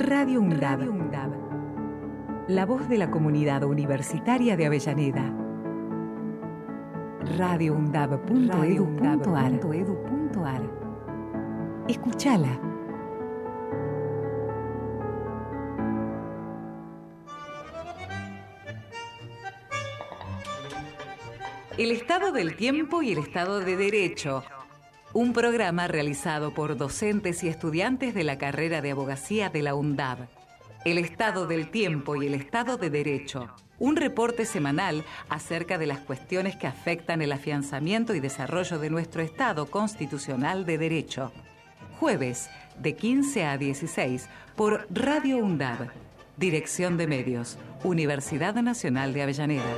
Radio UNDAB. La voz de la comunidad universitaria de Avellaneda. radioundab.edu.ar. Escúchala. El estado del tiempo y el estado de derecho. Un programa realizado por docentes y estudiantes de la carrera de abogacía de la UNDAB. El estado del tiempo y el estado de derecho. Un reporte semanal acerca de las cuestiones que afectan el afianzamiento y desarrollo de nuestro Estado constitucional de derecho. Jueves, de 15 a 16, por Radio UNDAB. Dirección de Medios, Universidad Nacional de Avellaneda.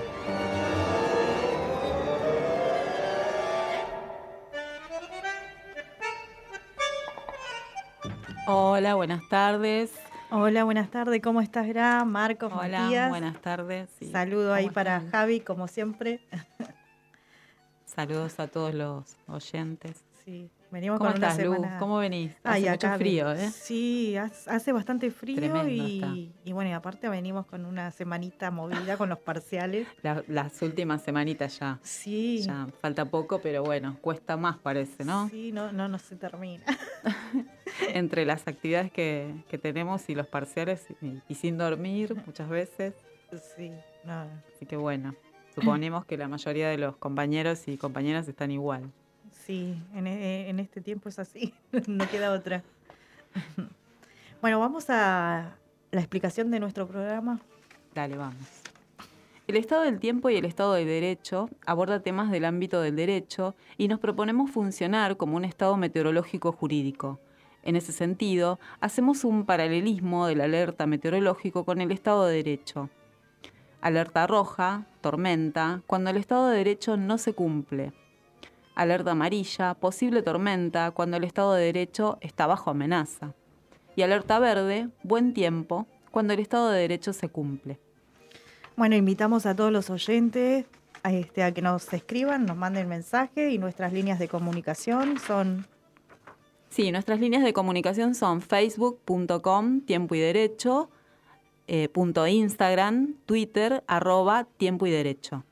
Hola, buenas tardes. Hola, buenas tardes. ¿Cómo estás, Gra? Marcos, Hola, Matías. buenas tardes. Sí. Saludo ahí ¿Cómo para están? Javi, como siempre. Saludos a todos los oyentes. Sí, venimos ¿Cómo con una estás, Lu? semana. ¿Cómo venís? Ay, Hace mucho frío, ¿eh? Sí, hace bastante frío y, y bueno, y aparte venimos con una semanita movida con los parciales. La- las últimas semanitas ya. Sí, Ya falta poco, pero bueno, cuesta más parece, ¿no? sí, no, no, no se termina. Entre las actividades que, que tenemos y los parciales y, y sin dormir muchas veces. Sí, no, Así que bueno, suponemos que la mayoría de los compañeros y compañeras están igual. Sí, en, e- en este tiempo es así, no queda otra. Bueno, vamos a la explicación de nuestro programa. Dale, vamos. El estado del tiempo y el estado del derecho aborda temas del ámbito del derecho y nos proponemos funcionar como un estado meteorológico jurídico. En ese sentido, hacemos un paralelismo del alerta meteorológico con el estado de derecho. Alerta roja, tormenta, cuando el estado de derecho no se cumple. Alerta amarilla, posible tormenta, cuando el estado de derecho está bajo amenaza. Y alerta verde, buen tiempo, cuando el estado de derecho se cumple. Bueno, invitamos a todos los oyentes a, este, a que nos escriban, nos manden mensaje y nuestras líneas de comunicación son Sí, nuestras líneas de comunicación son facebook.com, tiempo y derecho, eh, punto Instagram, Twitter, arroba tiempo y derecho.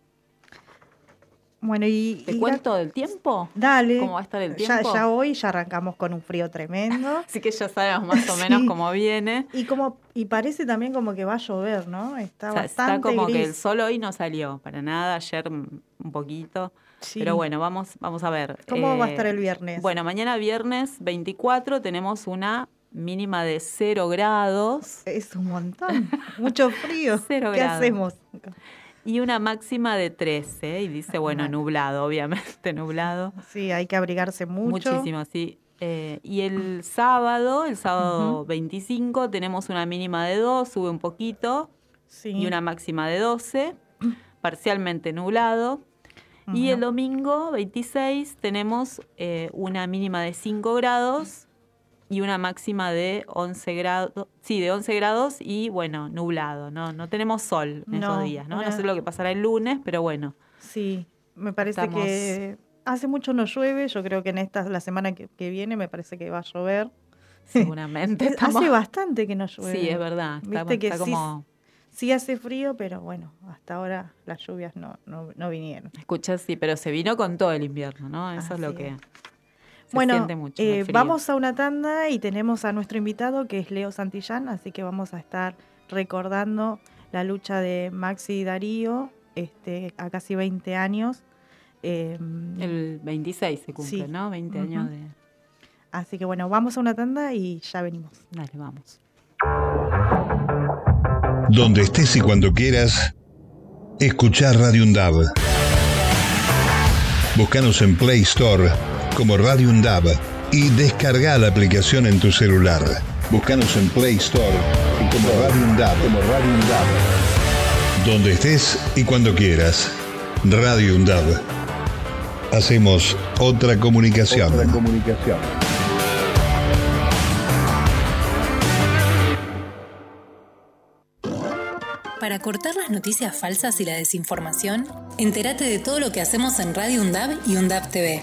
Bueno, y. ¿Te y cuento del tiempo? Dale. cómo va a estar el tiempo? Ya, hoy ya arrancamos con un frío tremendo. Así que ya sabemos más o menos Sí. cómo viene. y como y parece también como que va a llover, ¿no? Está O sea, bastante está como que gris. el sol hoy no salió para nada, ayer un poquito. Sí. Pero bueno, vamos, vamos a ver. ¿Cómo va a Eh, estar el viernes? Bueno, mañana viernes 24 tenemos una mínima de 0 grados. Es un montón. Mucho frío. Cero ¿Qué grados. hacemos? Y una máxima de 13, y dice, bueno, nublado, obviamente, nublado. Sí, hay que abrigarse mucho. Muchísimo, sí. Eh, y el sábado, el sábado 25, tenemos una mínima de 2, sube un poquito, Sí. y una máxima de 12, parcialmente nublado. Y el domingo 26 tenemos eh, una mínima de 5 grados y una máxima de 11 grados, sí, de 11 grados y bueno, nublado, ¿no? No tenemos sol en esos No, días, ¿no? No sé lo que pasará el lunes, pero bueno. Sí, me parece Estamos- que hace mucho no llueve. Yo creo que en esta la semana que, que viene me parece que va a llover. Seguramente estamos... Hace bastante que no llueve. Sí, es verdad. Está, Viste que está como... Sí hace frío, pero bueno, hasta ahora las lluvias no, no, no vinieron. Escucha, sí, pero se vino con todo el invierno, ¿no? Eso es lo que es. Se bueno, siente mucho. eh, vamos a una tanda y tenemos a nuestro invitado que es Leo Santillán, así que vamos a estar recordando la lucha de Maxi y Darío este, a casi 20 años. Eh, El 26 se cumple, Sí. ¿no? 20 Ujú. años de... Así que bueno, vamos a una tanda y ya venimos. Dale, vamos. Donde estés y cuando quieras, escuchar Radio Undab. Búscanos en Play Store como Radio Undab y descarga la aplicación en tu celular. Búscanos en Play Store como Radio Undab. Como Radio Undab. Donde estés y cuando quieras. Radio Undab. Hacemos otra comunicación. comunicación. Para cortar las noticias falsas y la desinformación, entérate de todo lo que hacemos en Radio UNDAB y UNDAB TV.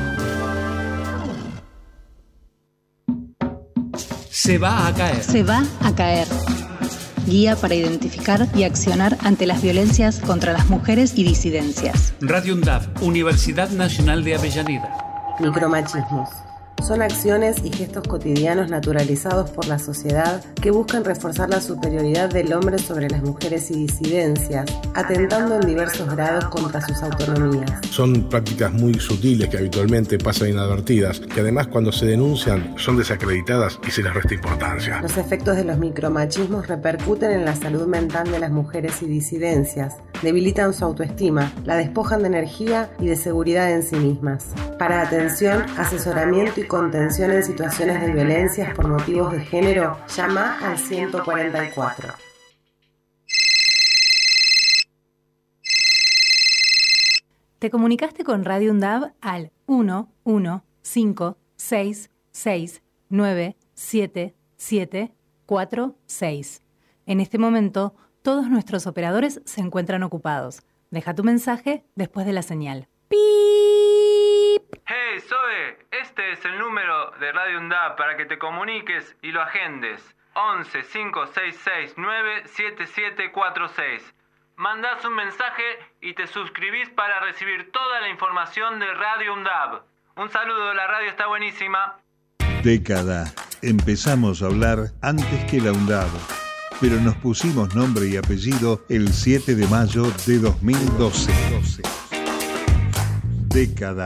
Se va a caer. Se va a caer. Guía para identificar y accionar ante las violencias contra las mujeres y disidencias. Radio UNDAV, Universidad Nacional de Avellaneda. Micromachismos. Son acciones y gestos cotidianos naturalizados por la sociedad que buscan reforzar la superioridad del hombre sobre las mujeres y disidencias, atentando en diversos grados contra sus autonomías. Son prácticas muy sutiles que habitualmente pasan inadvertidas, que además cuando se denuncian son desacreditadas y se les resta importancia. Los efectos de los micromachismos repercuten en la salud mental de las mujeres y disidencias, debilitan su autoestima, la despojan de energía y de seguridad en sí mismas. Para atención, asesoramiento y contención en situaciones de violencias por motivos de género, llama al 144. Te comunicaste con Radio UNDAV al 11566967746. En este momento, todos nuestros operadores se encuentran ocupados. Deja tu mensaje después de la señal. ¡Pip! Es el número de Radio UNDAP para que te comuniques y lo agendes. 11 566 97746. Mandás un mensaje y te suscribís para recibir toda la información de Radio UNDAB. Un saludo, la radio está buenísima. Década. Empezamos a hablar antes que la UNDAB, pero nos pusimos nombre y apellido el 7 de mayo de 2012. Década.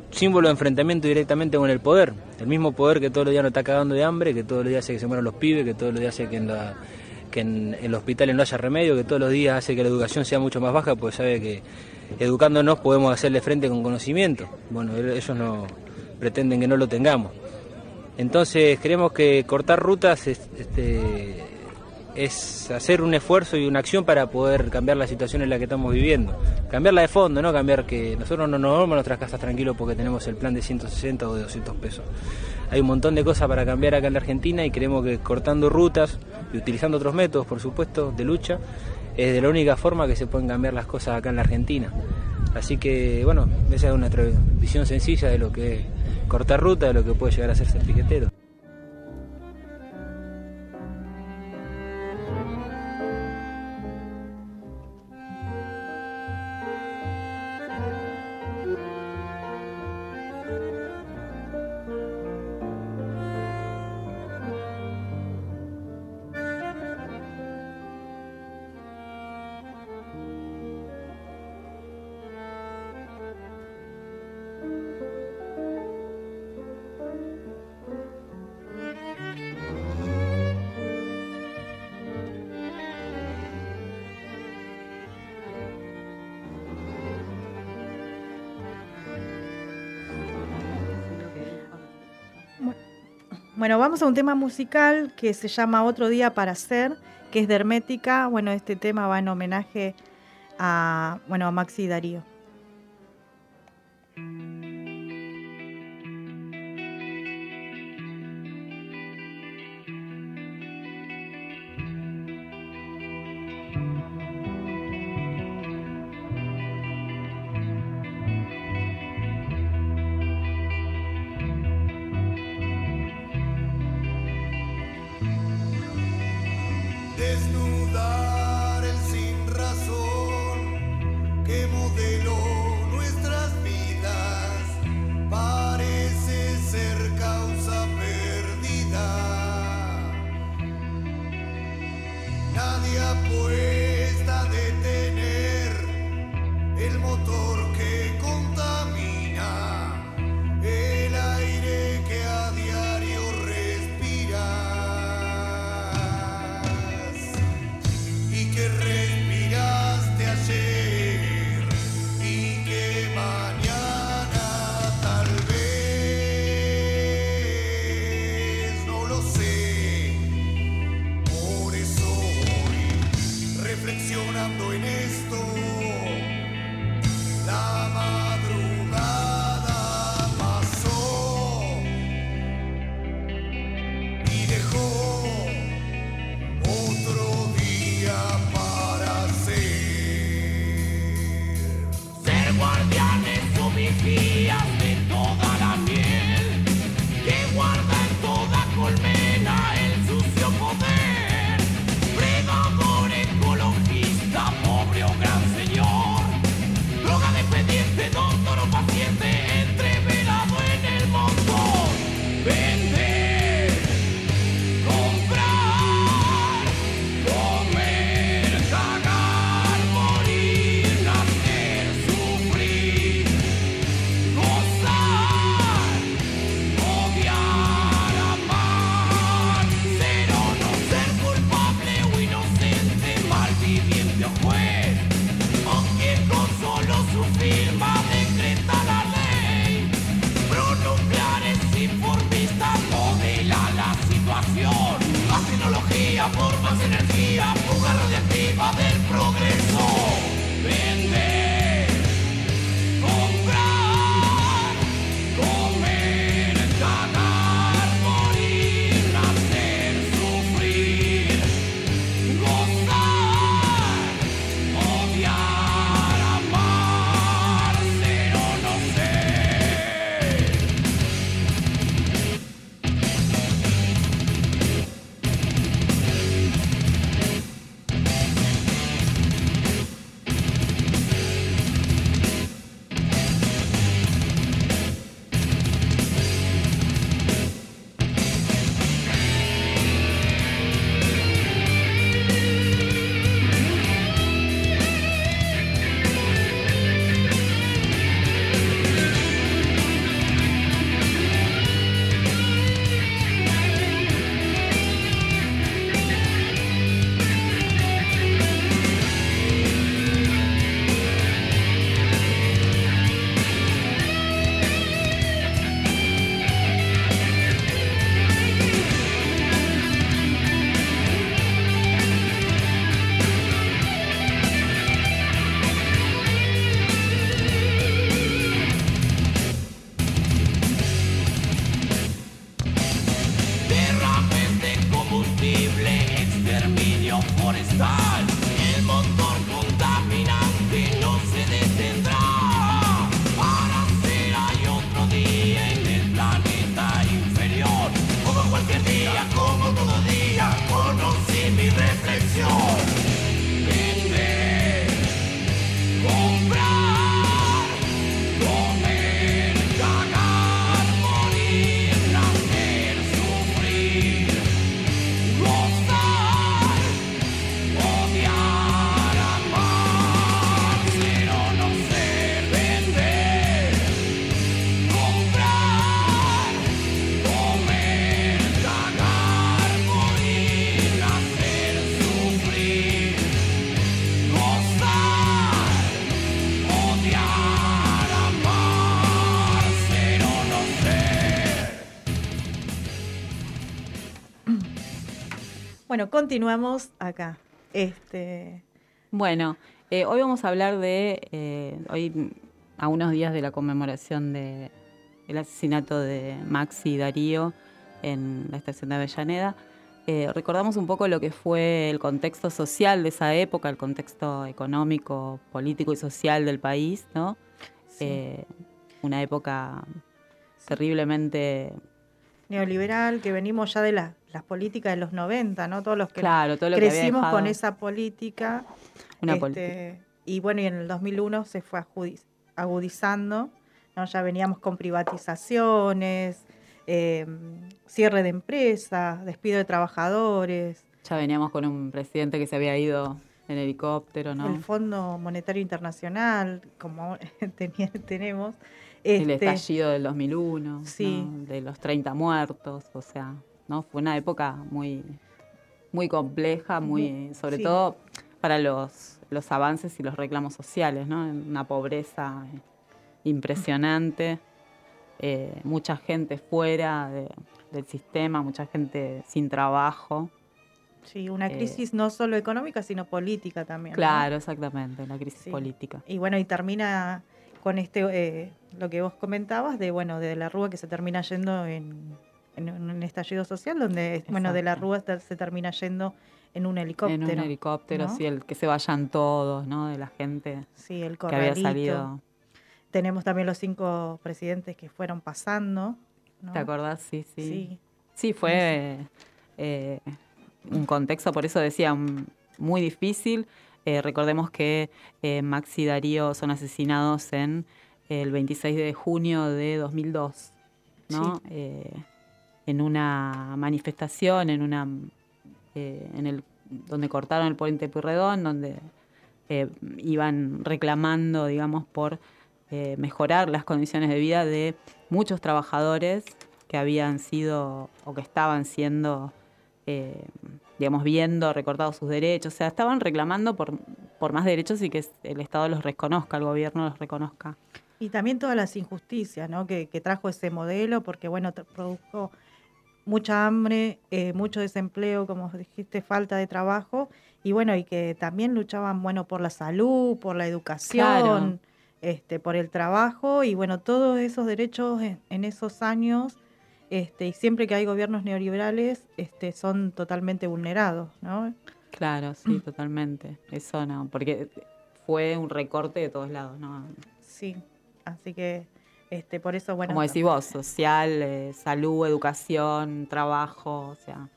símbolo de enfrentamiento directamente con el poder. El mismo poder que todos los días nos está cagando de hambre, que todos los días hace que se mueran los pibes, que todos los días hace que en, los hospitales no haya remedio, que todos los días hace que la educación sea mucho más baja, pues sabe que educándonos podemos hacerle frente con conocimiento. Bueno, ellos no pretenden que no lo tengamos. Entonces creemos que cortar rutas es, este, es hacer un esfuerzo y una acción para poder cambiar la situación en la que estamos viviendo. Cambiarla de fondo, no cambiar que nosotros no nos vamos a nuestras casas tranquilos porque tenemos el plan de 160 o de 200 pesos. Hay un montón de cosas para cambiar acá en la Argentina y creemos que cortando rutas y utilizando otros métodos, por supuesto, de lucha, es de la única forma que se pueden cambiar las cosas acá en la Argentina. Así que, bueno, esa es nuestra visión sencilla de lo que es cortar ruta, de lo que puede llegar a ser ser piquetero. Bueno, vamos a un tema musical que se llama Otro Día para Ser, que es de Hermética. Bueno, este tema va en homenaje a, bueno, a Maxi Darío. nadie apuesta a detener el motor. Bueno, continuamos acá. Este, Bueno, eh, hoy vamos a hablar de, eh, hoy a unos días de la conmemoración de el asesinato de Maxi y Darío en la estación de Avellaneda. Eh, recordamos un poco lo que fue el contexto social de esa época, el contexto económico, político y social del país, ¿no? Eh, una época terriblemente neoliberal, que venimos ya de la- las políticas de los 90, ¿no? Todos los que Claro, todo lo que había crecimos con esa política. Una este, política. Y bueno, y en el 2001 se fue agudizando, ¿no? Ya veníamos con privatizaciones, eh, cierre de empresas, despido de trabajadores, Ya veníamos con un presidente que se había ido en helicóptero, ¿no? el Fondo Monetario Internacional, como tenemos. El este, estallido del 2001, Sí. ¿no? de los 30 muertos, o sea, ¿no? Fue una época muy, muy compleja, muy, sobre Sí. todo para los, los avances y los reclamos sociales, ¿no? Una pobreza eh, impresionante, eh, mucha gente fuera de- del sistema, mucha gente sin trabajo. Sí, una Eh, crisis no solo económica, sino política también. ¿no? Claro, exactamente, la crisis Sí. política. Y bueno, y termina con este, eh, lo que vos comentabas, de bueno, de la Rúa que se termina yendo en, en un estallido social, donde, bueno, de la. Rúa se termina yendo en un helicóptero. En un helicóptero, ¿no? sí, el que se vayan todos, ¿no? De la gente Sí, el que había salido. Tenemos también los cinco presidentes que fueron pasando. ¿no? ¿Te acordás? Sí, sí. Sí. Sí, fue eh, un contexto, por eso decía, muy difícil. Eh, recordemos que eh, Max y Darío son asesinados en el 26 de junio de 2002, ¿no? Sí. En una manifestación, en una eh, en el donde cortaron el puente Purredón, donde eh, iban reclamando, digamos, por eh, mejorar las condiciones de vida de muchos trabajadores que habían sido o que estaban siendo, eh, digamos, viendo recortados sus derechos. O sea, estaban reclamando por, por más derechos y que el Estado los reconozca, el gobierno los reconozca. Y también todas las injusticias ¿no? que, que trajo ese modelo, porque bueno, produjo mucha hambre, eh, mucho desempleo, como dijiste, falta de trabajo, y bueno, y que también luchaban bueno por la salud, por la educación, Claro. este, por el trabajo, y bueno, todos esos derechos en, en esos años, este, y siempre que hay gobiernos neoliberales, este, son totalmente vulnerados, ¿no? Claro, sí, totalmente. Eso no, porque fue un recorte de todos lados, ¿no? Sí, así que este, por eso, bueno. Como decís vos, social, eh, salud, educación, trabajo, o sea,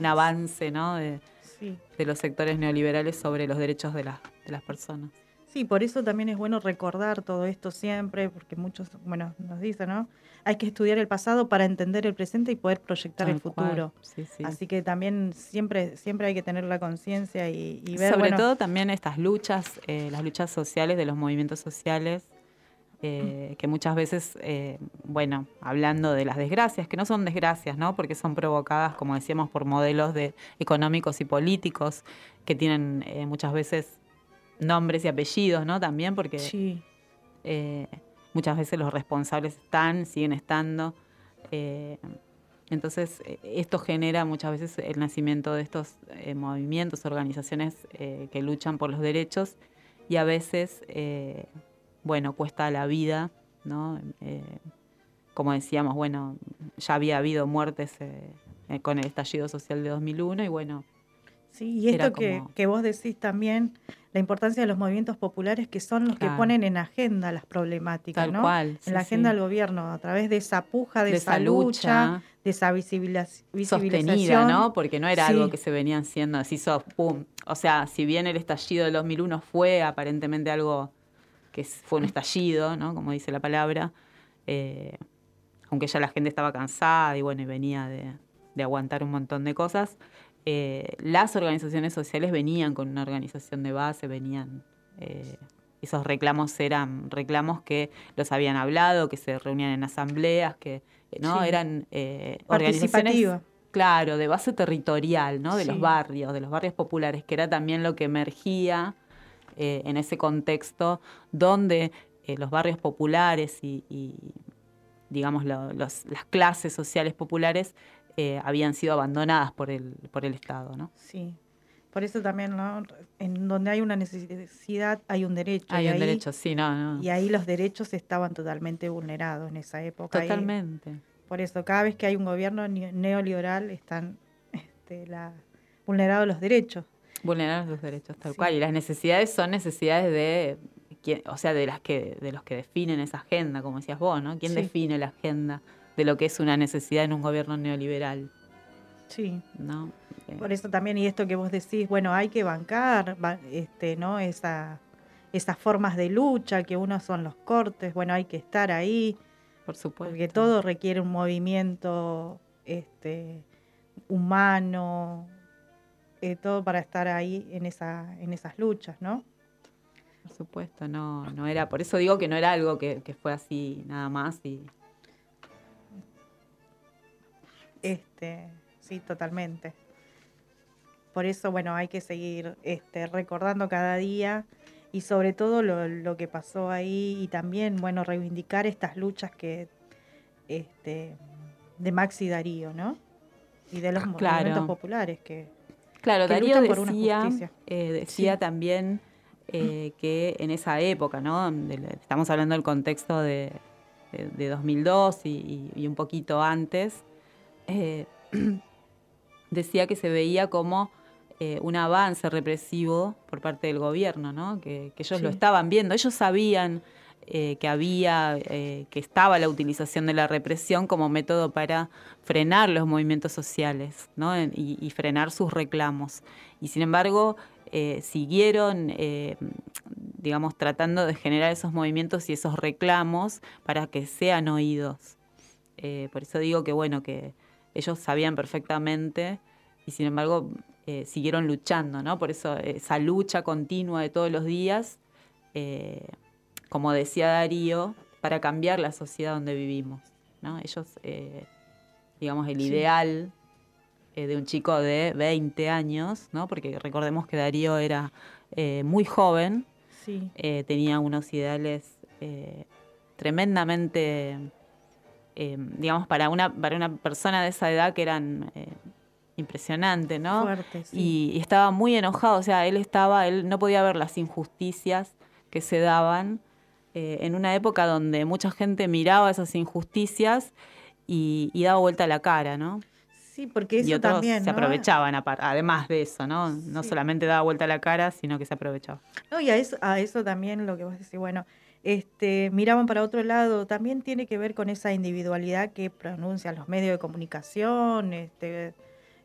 un avance, ¿no? De, Sí. de los sectores neoliberales sobre los derechos de, las de las personas. Sí, por eso también es bueno recordar todo esto siempre, porque muchos, bueno, nos dicen, ¿no? Hay que estudiar el pasado para entender el presente y poder proyectar el Tal futuro. sí, sí. Así que también siempre, siempre hay que tener la conciencia y, y ver, Sobre bueno, todo también estas luchas, eh, las luchas sociales de los movimientos sociales, eh, que muchas veces, eh, bueno, hablando de las desgracias, que no son desgracias, ¿no? Porque son provocadas, como decíamos, por modelos de económicos y políticos que tienen eh, muchas veces nombres y apellidos, ¿no? También porque Sí. muchas veces los responsables están, siguen estando. entonces, esto genera muchas veces el nacimiento de estos movimientos, organizaciones que luchan por los derechos y a veces, bueno, cuesta la vida, ¿no? Eh, como decíamos, bueno, ya había habido muertes eh, con el estallido social de 2001 y bueno, Sí, y esto que, como- que vos decís también, la importancia de los movimientos populares que son los Claro. que ponen en agenda las problemáticas, Tal ¿no? cual, sí, en la agenda sí. del gobierno, a través de esa puja, de, De esa esa lucha, lucha de esa visibiliz- visibilización. sostenida, ¿no? Porque no era Sí. algo que se venían haciendo así, so- pum. O sea, si bien el estallido del 2001 fue aparentemente algo que fue un estallido, ¿no? Como dice la palabra, eh, aunque ya la gente estaba cansada y bueno, y venía de, de aguantar un montón de cosas, eh, las organizaciones sociales venían con una organización de base, venían... eh, esos reclamos eran reclamos que los habían hablado, que se reunían en asambleas, que no Sí. eran organizaciones. Claro, de base territorial, ¿no? De Sí. los barrios, de los barrios populares, que era también lo que emergía eh, en ese contexto donde eh, los barrios populares y, y, digamos, lo- los- las clases sociales populares eh, habían sido abandonadas por el, por el Estado, ¿no? Sí. Por eso también, ¿no? En donde hay una necesidad, hay un derecho. Hay y un ahí- derecho, sí, no, no. Y ahí los derechos estaban totalmente vulnerados en esa época. y Totalmente. por eso, cada vez que hay un gobierno ne- neoliberal, están este, la, vulnerados los derechos. Vulnerar los derechos, tal Sí. cual. Y las necesidades son necesidades de, o sea, de las que, de los que definen esa agenda, como decías vos, ¿no? ¿Quién Sí. define la agenda de lo que es una necesidad en un gobierno neoliberal? Sí. ¿No? Eh, Por eso también, y esto que vos decís, bueno, hay que bancar, ba- este, ¿no? Esa, esas formas de lucha, que uno son los cortes, bueno, hay que estar ahí. Por supuesto. Porque todo requiere un movimiento este, humano, eh, todo para estar ahí en, esa, en esas luchas, ¿no? Por supuesto, no, no era, por eso digo que no era algo que, que fue así nada más y Este, sí, totalmente. Por eso, bueno, hay que seguir este, recordando cada día y sobre todo lo, lo que pasó ahí y también, bueno, reivindicar estas luchas que este, de Maxi Darío, ¿no? Y de los Claro. movimientos populares que, Claro, que Darío por una decía, justicia. eh, decía Sí. también eh, que en esa época, ¿no? Estamos hablando del contexto de, de- de 2002 y, un poquito antes, eh, decía que se veía como un avance represivo por parte del gobierno, ¿no? Que, que ellos lo estaban viendo, ellos sabían eh, que había, eh, que estaba la utilización de la represión como método para frenar los movimientos sociales ¿no? Y, y frenar sus reclamos. Y sin embargo, eh, siguieron, eh, digamos, tratando de generar esos movimientos y esos reclamos para que sean oídos. Eh, por eso digo que, bueno, que ellos sabían perfectamente y sin embargo eh, siguieron luchando, ¿no? Por eso esa lucha continua de todos los días, eh, como decía Darío, para cambiar la sociedad donde vivimos, ¿no? Ellos, eh, digamos, el Sí. ideal eh, de un chico de 20 años, ¿no? Porque recordemos que Darío era eh, muy joven, Sí. tenía unos ideales tremendamente, digamos, para una, para una persona de esa edad que eran impresionantes, ¿no? Fuerte, sí. y, y estaba muy enojado, o sea, él estaba, él no podía ver las injusticias que se daban eh, en una época donde mucha gente miraba esas injusticias y, y daba vuelta la cara, ¿no? Sí, porque eso y otros también, se aprovechaban, además de eso, ¿no? No solamente daba vuelta la cara, sino que se aprovechaba. No, y a eso, a eso también lo que vos decís, bueno, este, miraban para otro lado, también tiene que ver con esa individualidad que pronuncian los medios de comunicación, este,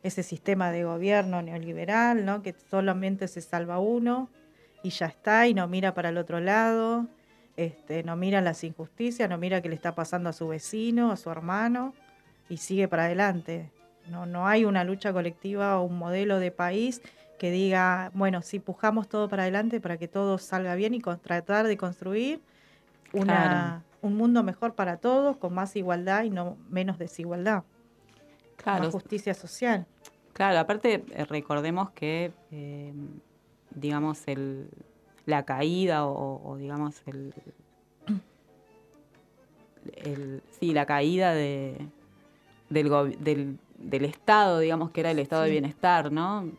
ese sistema de gobierno neoliberal, ¿no? Que solamente se salva uno y ya está, y no mira para el otro lado, este, no mira las injusticias, no mira qué le está pasando a su vecino, a su hermano, y sigue para adelante. No, no hay una lucha colectiva o un modelo de país que diga, bueno, si pujamos todo para adelante para que todo salga bien y con- tratar de construir una, Claro. un mundo mejor para todos, con más igualdad y no menos desigualdad. Claro. Más justicia social. Claro, aparte eh, recordemos que, eh, digamos, el, la caída o, o, digamos, el, el- sí, la caída de, del, del, del Estado, digamos, que era el Estado de. Bienestar, ¿no?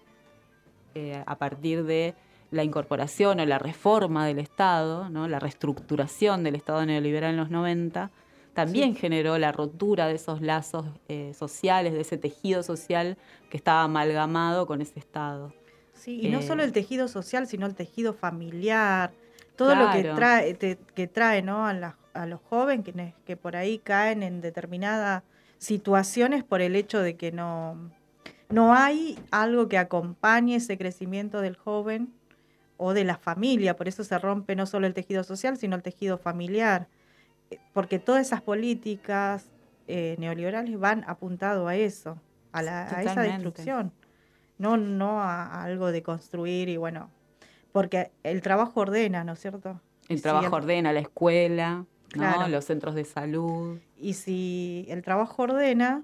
Eh, a partir de la incorporación o la reforma del Estado, ¿no? la reestructuración del Estado neoliberal en los 90, también generó la rotura de esos lazos eh, sociales, de ese tejido social que estaba amalgamado con ese Estado. Sí, y no Eh, solo el tejido social, sino el tejido familiar, todo lo que trae, te- que trae ¿no? a, la- a los jóvenes que, que por ahí caen en determinadas situaciones por el hecho de que no, no hay algo que acompañe ese crecimiento del joven o de la familia, por eso se rompe no solo el tejido social, sino el tejido familiar, Eh, porque todas esas políticas eh, neoliberales van apuntado a eso, a, la- a esa destrucción, no, no a, a algo de construir y bueno, porque el trabajo ordena, ¿no es cierto? El Sí, trabajo ordena, la escuela, los centros de salud. Y si el trabajo ordena,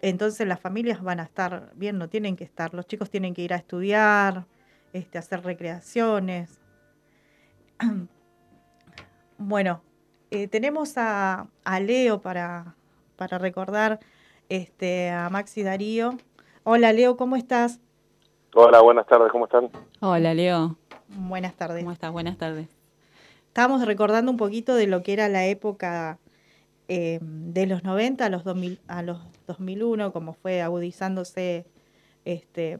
entonces las familias van a estar bien, no tienen que estar, los chicos tienen que ir a estudiar, este, hacer recreaciones. Bueno, eh, tenemos a, a Leo para, para recordar este, a Maxi Darío. Hola Leo, ¿cómo estás? Hola, buenas tardes, ¿cómo están? Hola, Leo. Buenas tardes. ¿Cómo estás? Buenas tardes. Estábamos recordando un poquito de lo que era la época eh, de los 90 a los, 2000, a los 2001, como fue agudizándose este,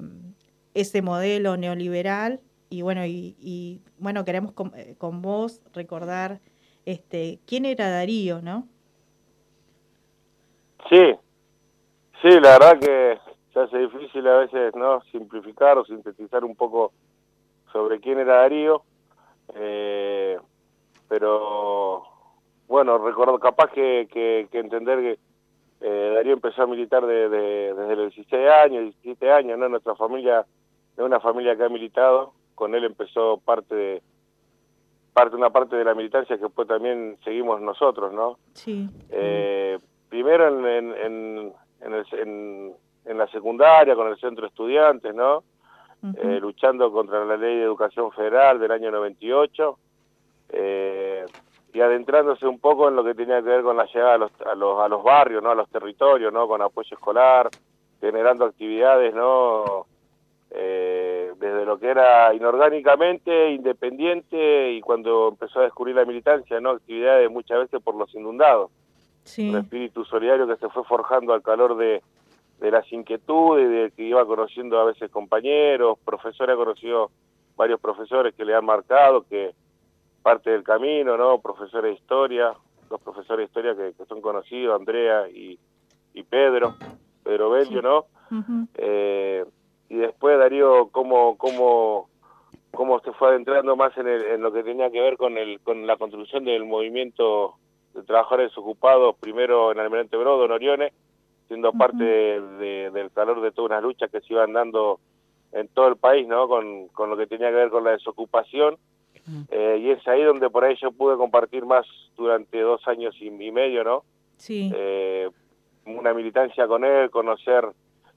ese modelo neoliberal. Y bueno, y, y, bueno queremos con, eh, con, vos recordar este, quién era Darío, ¿no? Sí, sí, la verdad que se hace difícil a veces no simplificar o sintetizar un poco sobre quién era Darío. Eh, pero bueno, recuerdo capaz que, que, que entender que eh, Darío empezó a militar de, de, desde los 16 años, 17 años, ¿no? Nuestra familia, de una familia que ha militado, con él empezó parte de parte una parte de la militancia que después también seguimos nosotros, ¿no? Sí. Eh, primero en, en, en, en, el, en, la secundaria, con el centro de estudiantes, ¿no? Uh -huh. eh, luchando contra la ley de educación federal del año 98 eh, y adentrándose un poco en lo que tenía que ver con la llegada a los, a los, a los barrios, ¿no? A los territorios, ¿no? Con apoyo escolar, generando actividades, ¿no? Eh, desde lo que era inorgánicamente, independiente y cuando empezó a descubrir la militancia, ¿no? Actividades muchas veces por los inundados. Sí. Un espíritu solidario que se fue forjando al calor de, de las inquietudes, de que iba conociendo a veces compañeros, profesores, ha conocido varios profesores que le han marcado, que parte del camino, ¿no? Profesores de historia, dos profesores de historia que, que son conocidos, Andrea y, y Pedro, Pedro Bello. ¿no? Uh -huh. eh, y después Darío, cómo, cómo, cómo se fue adentrando más en, el, en lo que tenía que ver con, el, con la construcción del movimiento de trabajadores ocupados, primero en Almirante Brodo, en Oriones, siendo parte de, de, del calor de todas unas luchas que se iban dando en todo el país, ¿no? Con, con lo que tenía que ver con la desocupación. Eh, y es ahí donde por ahí yo pude compartir más durante dos años y, y medio, ¿no? Sí. Eh, una militancia con él, conocer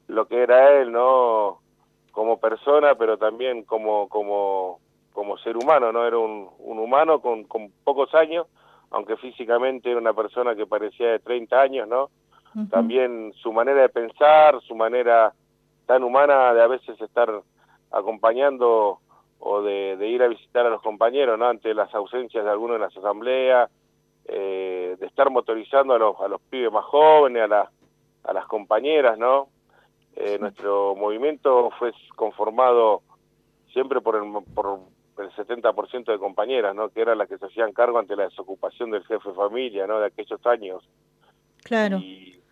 lo que era él, ¿no? Como persona, pero también como, como, como ser humano, ¿no? Era un, un humano con, con pocos años, aunque físicamente era una persona que parecía de 30 años, ¿no? Uh -huh. También su manera de pensar, su manera tan humana de a veces estar acompañando o de, de, ir a visitar a los compañeros, ¿no? Ante las ausencias de algunos en las asambleas, eh, de estar motorizando a los, a los pibes más jóvenes, a, la, a las compañeras, ¿no? Eh, nuestro movimiento fue conformado siempre por el, por el 70% de compañeras, ¿no? Que eran las que se hacían cargo ante la desocupación del jefe de familia, ¿no? De aquellos años. Claro. Y,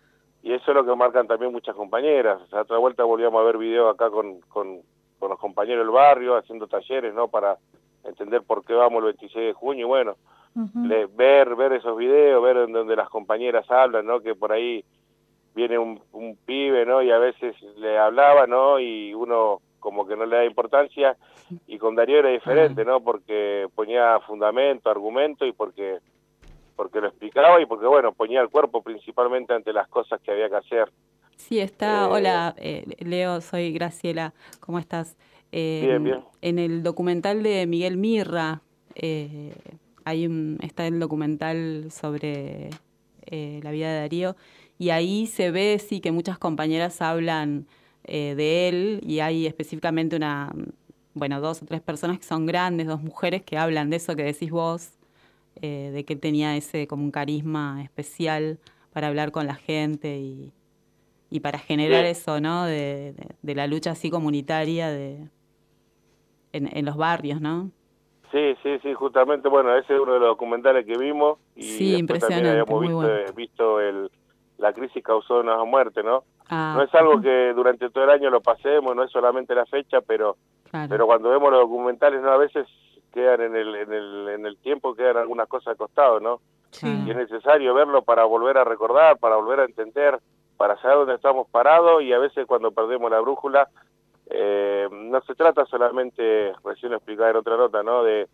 y eso es lo que marcan también muchas compañeras. O sea, otra vuelta volvíamos a ver videos acá con, con, con los compañeros del barrio, haciendo talleres, ¿no? Para entender por qué vamos el 26 de junio y bueno, Uh -huh. le, ver ver esos videos, ver en donde las compañeras hablan, ¿no? Que por ahí viene un, un pibe, ¿no? Y a veces le hablaba, ¿no? Y uno como que no le da importancia y con Darío era diferente, ¿no? Porque ponía fundamento, argumento y porque porque lo explicaba y porque, bueno, ponía el cuerpo principalmente ante las cosas que había que hacer. Sí, está. Eh, Hola, eh, Leo, soy Graciela. ¿Cómo estás? Eh, Bien, bien. En el documental de Miguel Mirra, eh, hay un, está el documental sobre eh, la vida de Darío y ahí se ve sí que muchas compañeras hablan eh, de él y hay específicamente una, bueno, dos o tres personas que son grandes, dos mujeres que hablan de eso que decís vos, eh, de que él tenía ese como un carisma especial para hablar con la gente y, y para generar Sí. eso, ¿no? De, de- de la lucha así comunitaria de, en, en los barrios, ¿no? Sí, sí, sí, justamente, bueno, ese es uno de los documentales que vimos y Sí, después también impresionante, habíamos muy visto, bueno. eh, visto el, la crisis causó una muerte, ¿no? Ah, no es algo que durante todo el año lo pasemos, no es solamente la fecha, pero claro. pero cuando vemos los documentales, ¿no? A veces quedan en el, en el, en el tiempo, quedan algunas cosas acostados, ¿no? Y es necesario verlo para volver a recordar, para volver a entender, para saber dónde estamos parados y a veces cuando perdemos la brújula, eh, no se trata solamente, recién lo explicaba en otra nota, ¿no? De,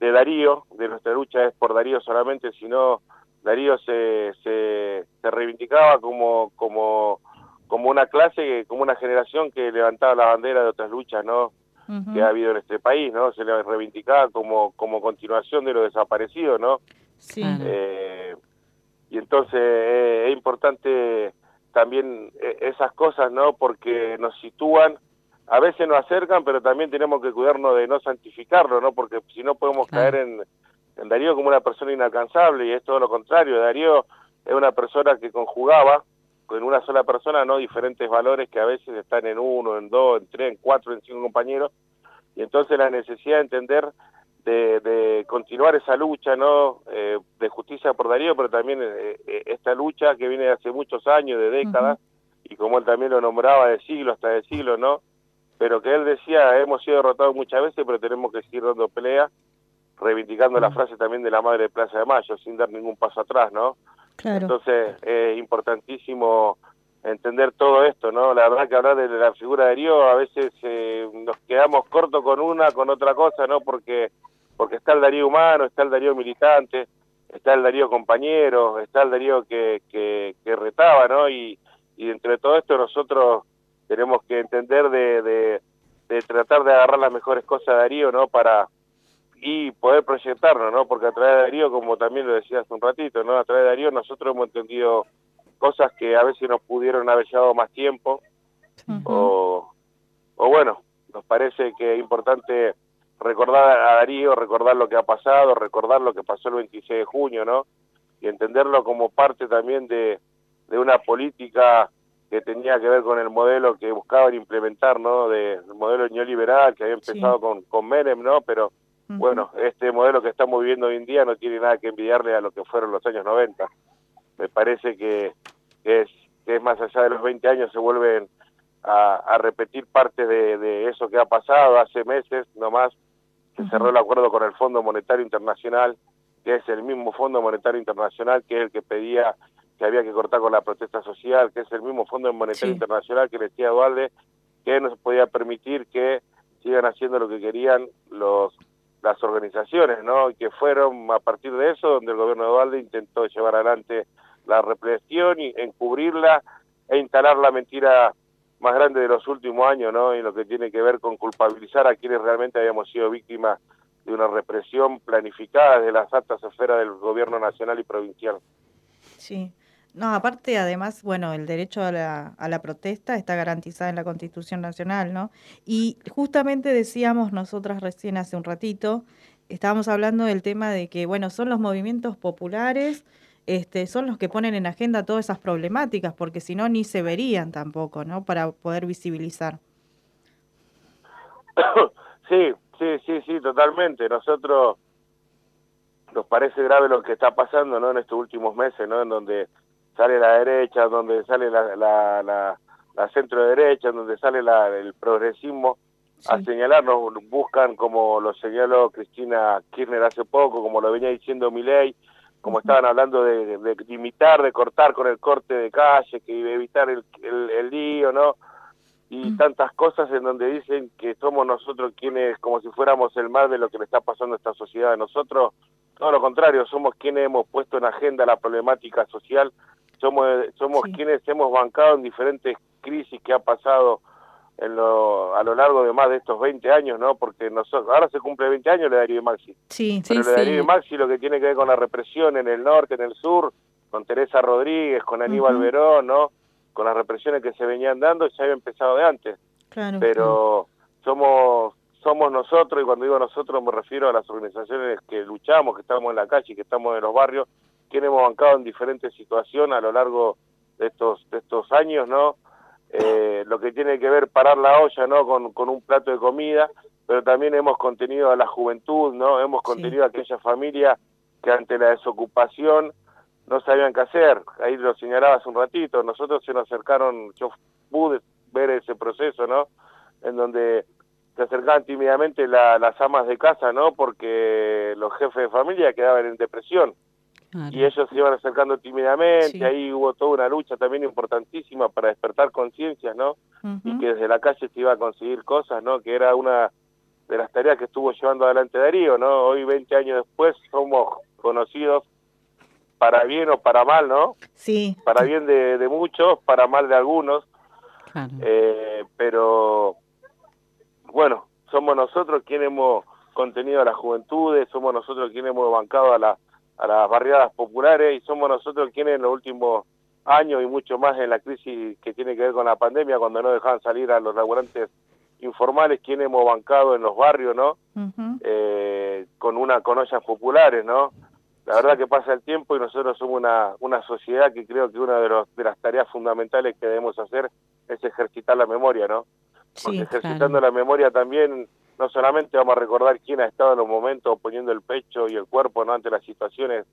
de Darío, de nuestra lucha es por Darío solamente, sino Darío se, se, se reivindicaba como, como, como una clase, como una generación que levantaba la bandera de otras luchas, ¿no? Que ha habido en este país, ¿no? Se le reivindicaba como, como continuación de lo desaparecido, ¿no? Sí. Eh, y entonces eh, es importante también eh, esas cosas, ¿no? Porque nos sitúan, a veces nos acercan, pero también tenemos que cuidarnos de no santificarlo, ¿no? Porque si no podemos caer en, en Darío como una persona inalcanzable y es todo lo contrario. Darío es una persona que conjugaba con una sola persona, ¿no? Diferentes valores que a veces están en uno, en dos, en tres, en cuatro, en cinco compañeros. Y entonces la necesidad de entender de, de continuar esa lucha, ¿no? Eh, de justicia por Darío, pero también eh, eh, esta lucha que viene de hace muchos años, de décadas, y como él también lo nombraba, de siglo hasta de siglo, ¿no? Pero que él decía, hemos sido derrotados muchas veces, pero tenemos que seguir dando pelea, reivindicando la frase también de la madre de Plaza de Mayo, sin dar ningún paso atrás, ¿no? Entonces es importantísimo entender todo esto, ¿no? La verdad que hablar de la figura de Darío a veces eh, nos quedamos cortos con una, con otra cosa, ¿no? Porque porque está el Darío humano, está el Darío militante, está el Darío compañero, está el Darío que, que, retaba, ¿no? Y, y entre todo esto nosotros tenemos que entender de, de, de tratar de agarrar las mejores cosas de Darío, ¿no? Para y poder proyectarnos, ¿no? Porque a través de Darío, como también lo decía hace un ratito, ¿no? A través de Darío nosotros hemos entendido cosas que a veces nos pudieron haber llevado más tiempo o, o bueno, nos parece que es importante recordar a Darío, recordar lo que ha pasado, recordar lo que pasó el 26 de junio, ¿no? Y entenderlo como parte también de, de una política que tenía que ver con el modelo que buscaban implementar, ¿no? De, el modelo neoliberal que había empezado Sí. con, con Menem, ¿no? Pero bueno, este modelo que estamos viviendo hoy en día no tiene nada que envidiarle a lo que fueron los años 90. Me parece que, que es, que es más allá de los 20 años, se vuelven a, a repetir parte de, de eso que ha pasado hace meses nomás. Se cerró el acuerdo con el Fondo Monetario Internacional, que es el mismo Fondo Monetario Internacional que es el que pedía que había que cortar con la protesta social, que es el mismo Fondo Monetario Sí. Internacional que le decía a Dualde que no se podía permitir que sigan haciendo lo que querían los las organizaciones, ¿no? Y que fueron a partir de eso donde el gobierno de Dualde intentó llevar adelante la represión y encubrirla e instalar la mentira más grande de los últimos años, ¿no? Y lo que tiene que ver con culpabilizar a quienes realmente habíamos sido víctimas de una represión planificada desde las altas esferas del gobierno nacional y provincial. Sí. No, aparte, además, bueno, el derecho a la, a la protesta está garantizado en la Constitución Nacional, ¿no? Y justamente decíamos nosotras recién hace un ratito, estábamos hablando del tema de que, bueno, son los movimientos populares, este, son los que ponen en agenda todas esas problemáticas, porque si no, ni se verían tampoco, ¿no? Para poder visibilizar. sí, sí, sí, sí, totalmente. Nosotros nos parece grave lo que está pasando, ¿no? En estos últimos meses, ¿no? En donde sale la derecha, donde sale la, la, la, la centro derecha, donde sale la, el progresismo a señalarnos, buscan como lo señaló Cristina Kirchner hace poco, como lo venía diciendo Milei, como estaban hablando de, de limitar, de cortar con el corte de calle, que evitar el, el, el lío, ¿no? y tantas cosas en donde dicen que somos nosotros quienes, como si fuéramos el mal de lo que le está pasando a esta sociedad. Nosotros, todo lo contrario, somos quienes hemos puesto en agenda la problemática social, somos, somos quienes hemos bancado en diferentes crisis que ha pasado en lo, a lo largo de más de estos 20 años, ¿no? Porque nosotros, ahora se cumple 20 años le Darío Maxi. Sí, Pero le Darío y Maxi lo que tiene que ver con la represión en el norte, en el sur, con Teresa Rodríguez, con Aníbal. Verón, ¿no? Con las represiones que se venían dando, ya había empezado de antes. Claro. Pero somos somos nosotros, y cuando digo nosotros me refiero a las organizaciones que luchamos, que estamos en la calle, que estamos en los barrios, quienes hemos bancado en diferentes situaciones a lo largo de estos de estos años, ¿no? Eh, lo que tiene que ver parar la olla, ¿no? Con, con un plato de comida, pero también hemos contenido a la juventud, ¿no? Hemos contenido a aquella familia que ante la desocupación no sabían qué hacer. Ahí lo señalaba hace un ratito, nosotros se nos acercaron, yo pude ver ese proceso, ¿no? En donde se acercaban tímidamente la- las amas de casa, ¿no? Porque los jefes de familia quedaban en depresión. Y ellos se iban acercando tímidamente, ahí hubo toda una lucha también importantísima para despertar conciencias, ¿no? Y que desde la calle se iba a conseguir cosas, ¿no? Que era una de las tareas que estuvo llevando adelante Darío, ¿no? Hoy, 20 años después, somos conocidos para bien o para mal, ¿no? Sí. Para bien de, de muchos, para mal de algunos. Eh, pero, bueno, somos nosotros quienes hemos contenido a las juventudes, somos nosotros quienes hemos bancado a, la, a las barriadas populares y somos nosotros quienes en los últimos años y mucho más en la crisis que tiene que ver con la pandemia, cuando no dejaban salir a los laburantes informales, quienes hemos bancado en los barrios, ¿no? eh, con una con ollas populares, ¿no? La verdad que pasa el tiempo y nosotros somos una, una sociedad que creo que una de, los, de las tareas fundamentales que debemos hacer es ejercitar la memoria, ¿no? Porque ejercitando la memoria también no solamente vamos a recordar quién ha estado en los momentos poniendo el pecho y el cuerpo ¿no? ante las situaciones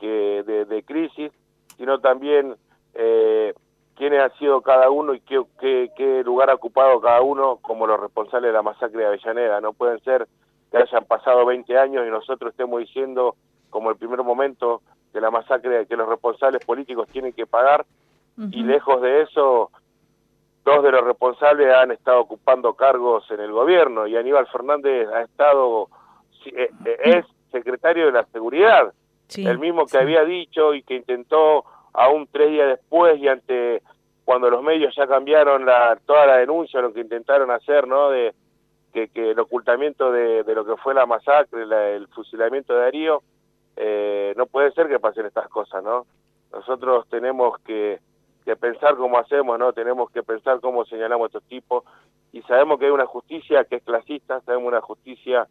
que de, de crisis, sino también eh, quiénes han sido cada uno y qué, qué, qué lugar ha ocupado cada uno como los responsables de la masacre de Avellaneda. No pueden ser que hayan pasado 20 años y nosotros estemos diciendo como el primer momento de la masacre que los responsables políticos tienen que pagar y lejos de eso dos de los responsables han estado ocupando cargos en el gobierno y Aníbal Fernández ha estado eh, eh, es secretario de la seguridad. El mismo que había dicho y que intentó aún tres días después y ante cuando los medios ya cambiaron la toda la denuncia lo que intentaron hacer no de que, que el ocultamiento de, de lo que fue la masacre la- el fusilamiento de Darío eh, no puede ser que pasen estas cosas no nosotros tenemos que que pensar cómo hacemos, ¿no? Tenemos que pensar cómo señalamos a estos tipos y sabemos que hay una justicia que es clasista, sabemos una justicia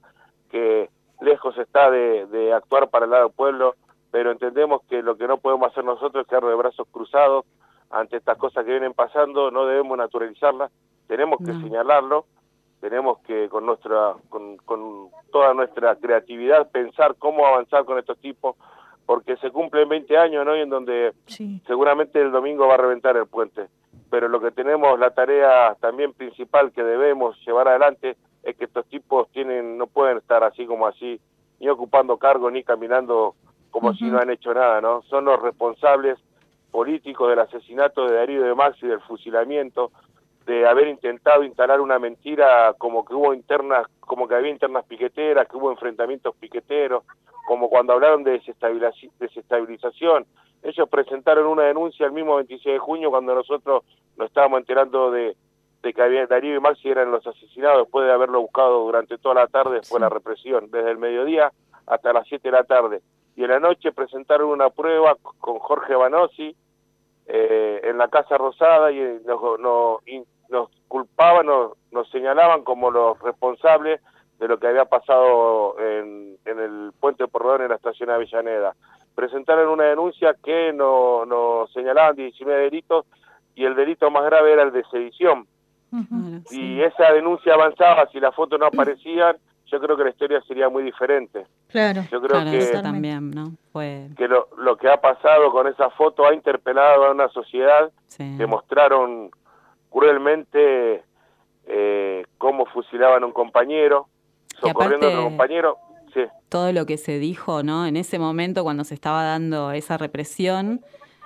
que lejos está de, de actuar para el lado del pueblo, pero entendemos que lo que no podemos hacer nosotros es quedarnos de brazos cruzados ante estas cosas que vienen pasando, no debemos naturalizarlas, tenemos que señalarlo, tenemos que con nuestra con, con toda nuestra creatividad pensar cómo avanzar con estos tipos porque se cumplen 20 años, ¿no? Y en donde seguramente el domingo va a reventar el puente. Pero lo que tenemos, la tarea también principal que debemos llevar adelante es que estos tipos tienen, no pueden estar así como así, ni ocupando cargo, ni caminando como si no han hecho nada, ¿no? Son los responsables políticos del asesinato de Darío de Maxi, del fusilamiento, de haber intentado instalar una mentira como que hubo internas, como que había internas piqueteras, que hubo enfrentamientos piqueteros, como cuando hablaron de desestabilizaci- desestabilización. Ellos presentaron una denuncia el mismo 26 de junio cuando nosotros nos estábamos enterando de, de que había, Darío y Maxi eran los asesinados después de haberlo buscado durante toda la tarde después de la represión, desde el mediodía hasta las 7 de la tarde. Y en la noche presentaron una prueba con Jorge Banossi, eh, en la Casa Rosada y eh, nos, nos, nos culpaban, nos, nos señalaban como los responsables de lo que había pasado en, en el puente Porredón en la estación de Avellaneda. Presentaron una denuncia que nos no señalaban 19 delitos y el delito más grave era el de sedición. Si esa denuncia avanzaba, si las fotos no aparecían, yo creo que la historia sería muy diferente. Claro. Yo creo Claro, que eso también, ¿no? Fue... que lo, lo que ha pasado con esa foto ha interpelado a una sociedad que mostraron cruelmente eh, cómo fusilaban a un compañero, Y socorriendo a otro aparte- compañero. Sí, todo lo que se dijo, ¿no? En ese momento, cuando se estaba dando esa represión,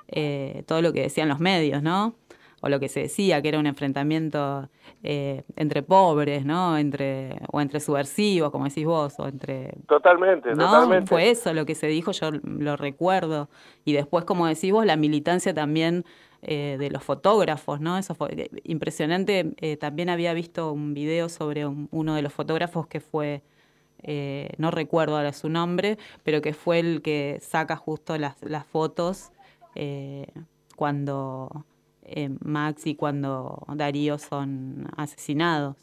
eh, todo lo que decían los medios, ¿no? O lo que se decía, que era un enfrentamiento eh, entre pobres, ¿no? Entre, o entre subversivos, como decís vos, o entre... totalmente, ¿no? totalmente. Fue eso lo que se dijo, yo lo recuerdo. Y después, como decís vos, la militancia también eh, de los fotógrafos, ¿no? Eso fue eh, impresionante. Eh, también había visto un video sobre un- uno de los fotógrafos que fue, no recuerdo ahora su nombre, pero que fue el que saca justo las, las fotos cuando eh, Max y cuando Darío son asesinados.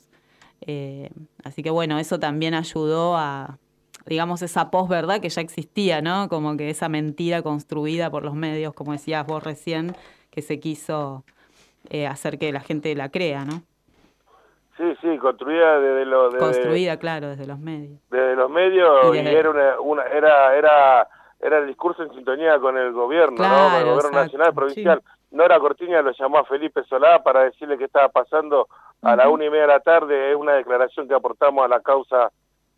Eh, así que bueno, eso también ayudó a, digamos, esa posverdad que ya existía, ¿no? Como que esa mentira construida por los medios, como decías vos recién, que se quiso eh, hacer que la gente la crea, ¿no? Sí, sí, construida desde los... Desde, Construida, claro, desde los medios. Desde los medios Y era, una, una- era, era, era el discurso en sintonía con el gobierno, ¿no? Con el gobierno exacto, nacional, provincial. Nora Cortiña lo llamó a Felipe Solá para decirle que estaba pasando a la una y media de la tarde. Es una declaración que aportamos a la causa